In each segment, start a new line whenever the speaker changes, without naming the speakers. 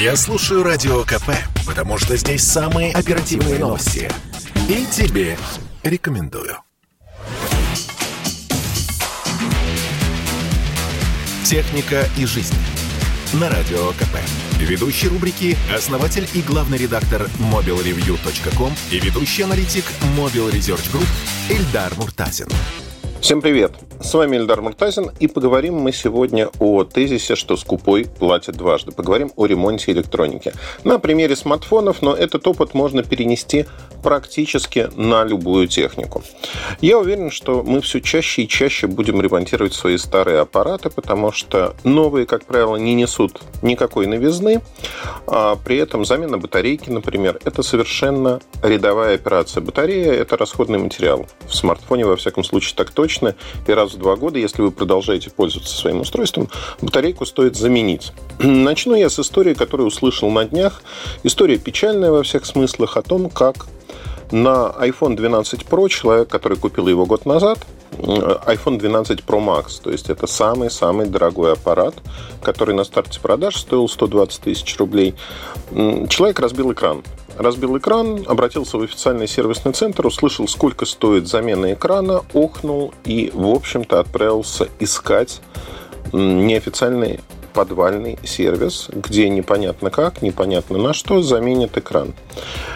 Я слушаю Радио КП, потому что здесь самые оперативные новости. И тебе рекомендую. «Техника и жизнь» на Радио КП. Ведущий рубрики – основатель и главный редактор mobilreview.com и ведущий аналитик Mobile Research Group Эльдар Муртазин.
Всем привет! С вами Эльдар Муртазин, и поговорим мы сегодня о тезисе, что скупой платит дважды. Поговорим о ремонте электроники. На примере смартфонов, но этот опыт можно перенести практически на любую технику. Я уверен, что мы все чаще и чаще будем ремонтировать свои старые аппараты, потому что новые, как правило, не несут никакой новизны, а при этом замена батарейки, например, это совершенно рядовая операция. Батарея – это расходный материал. В смартфоне, во всяком случае, так точно. И раз в два года, если вы продолжаете пользоваться своим устройством, батарейку стоит заменить. Начну я с истории, которую услышал на днях. История печальная во всех смыслах о том, как на iPhone 12 Pro человек, который купил его год назад, iPhone 12 Pro Max, то есть это самый-самый дорогой аппарат, который на старте продаж стоил 120 тысяч рублей. Человек разбил экран. Разбил экран, обратился в официальный сервисный центр, услышал, сколько стоит замена экрана, охнул и, в общем-то, отправился искать неофициальный подвальный сервис, где непонятно как, непонятно на что заменит экран.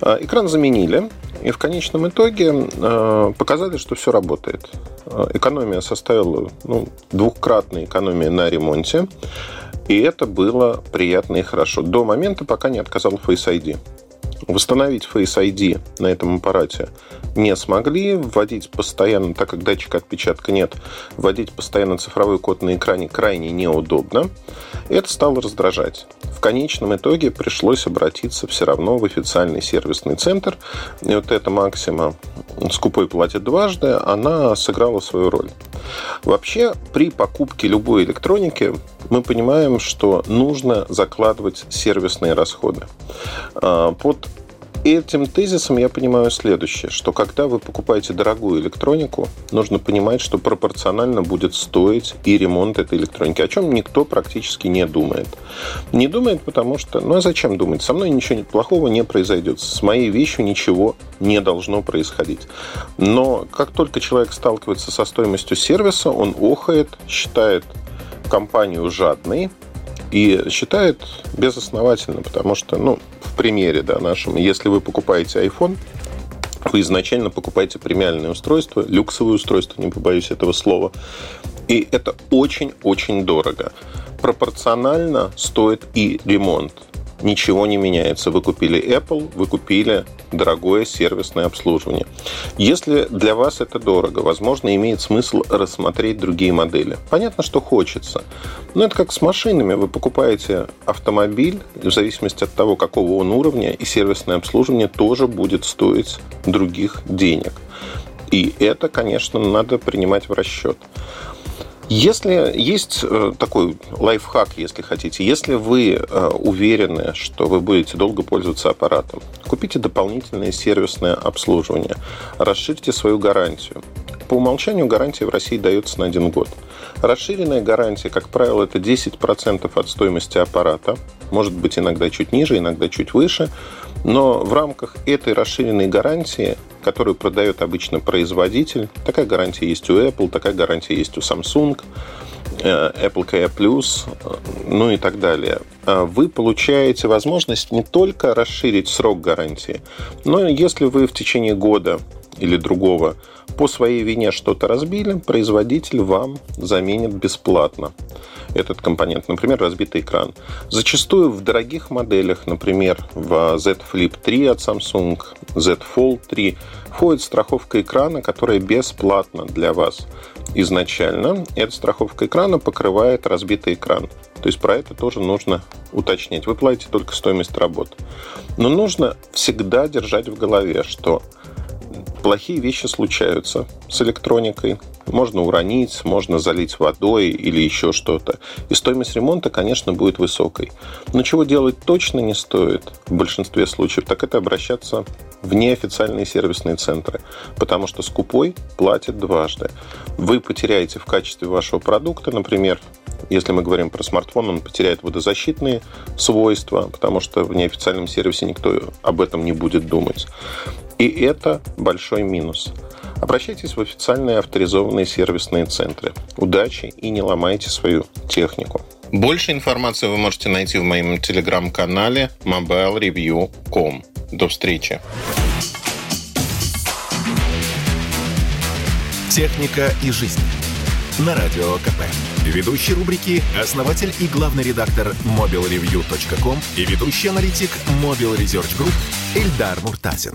А, экран заменили, и в конечном итоге а, показали, что все работает. А, экономия составила ну, двухкратная экономия на ремонте. И это было приятно и хорошо. До момента, пока не отказал Face ID. Восстановить Face ID на этом аппарате не смогли. Вводить постоянно, так как датчика отпечатка нет, вводить постоянно цифровой код на экране крайне неудобно. Это стало раздражать. В конечном итоге пришлось обратиться все равно в официальный сервисный центр. И вот эта максима «скупой платит дважды», она сыграла свою роль. Вообще, при покупке любой электроники мы понимаем, что нужно закладывать сервисные расходы. А, под этим тезисом я понимаю следующее, что когда вы покупаете дорогую электронику, нужно понимать, что пропорционально будет стоить и ремонт этой электроники, о чем никто практически не думает. Не думает, потому что, ну а зачем думать? Со мной ничего плохого не произойдет, с моей вещью ничего не должно происходить. Но как только человек сталкивается со стоимостью сервиса, он охает, считает компанию жадной, и считает безосновательно, потому что, ну, в примере да, нашем, если вы покупаете iPhone, вы изначально покупаете премиальное устройство, люксовое устройство, не побоюсь этого слова, и это очень-очень дорого. Пропорционально стоит и ремонт ничего не меняется. Вы купили Apple, вы купили дорогое сервисное обслуживание. Если для вас это дорого, возможно, имеет смысл рассмотреть другие модели. Понятно, что хочется. Но это как с машинами. Вы покупаете автомобиль, в зависимости от того, какого он уровня, и сервисное обслуживание тоже будет стоить других денег. И это, конечно, надо принимать в расчет. Если есть э, такой лайфхак, если хотите, если вы э, уверены, что вы будете долго пользоваться аппаратом, купите дополнительное сервисное обслуживание, расширьте свою гарантию. По умолчанию гарантия в России дается на один год. Расширенная гарантия, как правило, это 10% от стоимости аппарата. Может быть иногда чуть ниже, иногда чуть выше. Но в рамках этой расширенной гарантии которую продает обычно производитель. Такая гарантия есть у Apple, такая гарантия есть у Samsung, э, Apple Care э, ну и так далее. А вы получаете возможность не только расширить срок гарантии, но если вы в течение года или другого по своей вине что-то разбили, производитель вам заменит бесплатно этот компонент. Например, разбитый экран. Зачастую в дорогих моделях, например, в Z Flip 3 от Samsung, Z Fold 3, входит страховка экрана, которая бесплатна для вас изначально. Эта страховка экрана покрывает разбитый экран. То есть про это тоже нужно уточнять. Вы платите только стоимость работ. Но нужно всегда держать в голове, что плохие вещи случаются с электроникой. Можно уронить, можно залить водой или еще что-то. И стоимость ремонта, конечно, будет высокой. Но чего делать точно не стоит в большинстве случаев, так это обращаться в неофициальные сервисные центры, потому что скупой платит дважды. Вы потеряете в качестве вашего продукта, например, если мы говорим про смартфон, он потеряет водозащитные свойства, потому что в неофициальном сервисе никто об этом не будет думать. И это большой минус. Обращайтесь в официальные авторизованные сервисные центры. Удачи и не ломайте свою технику. Больше информации вы можете найти в моем телеграм-канале mobilereview.com. До встречи.
Техника и жизнь. На радио КП. Ведущий рубрики – основатель и главный редактор mobilreview.com и ведущий аналитик Mobile Research Group Эльдар Муртазин.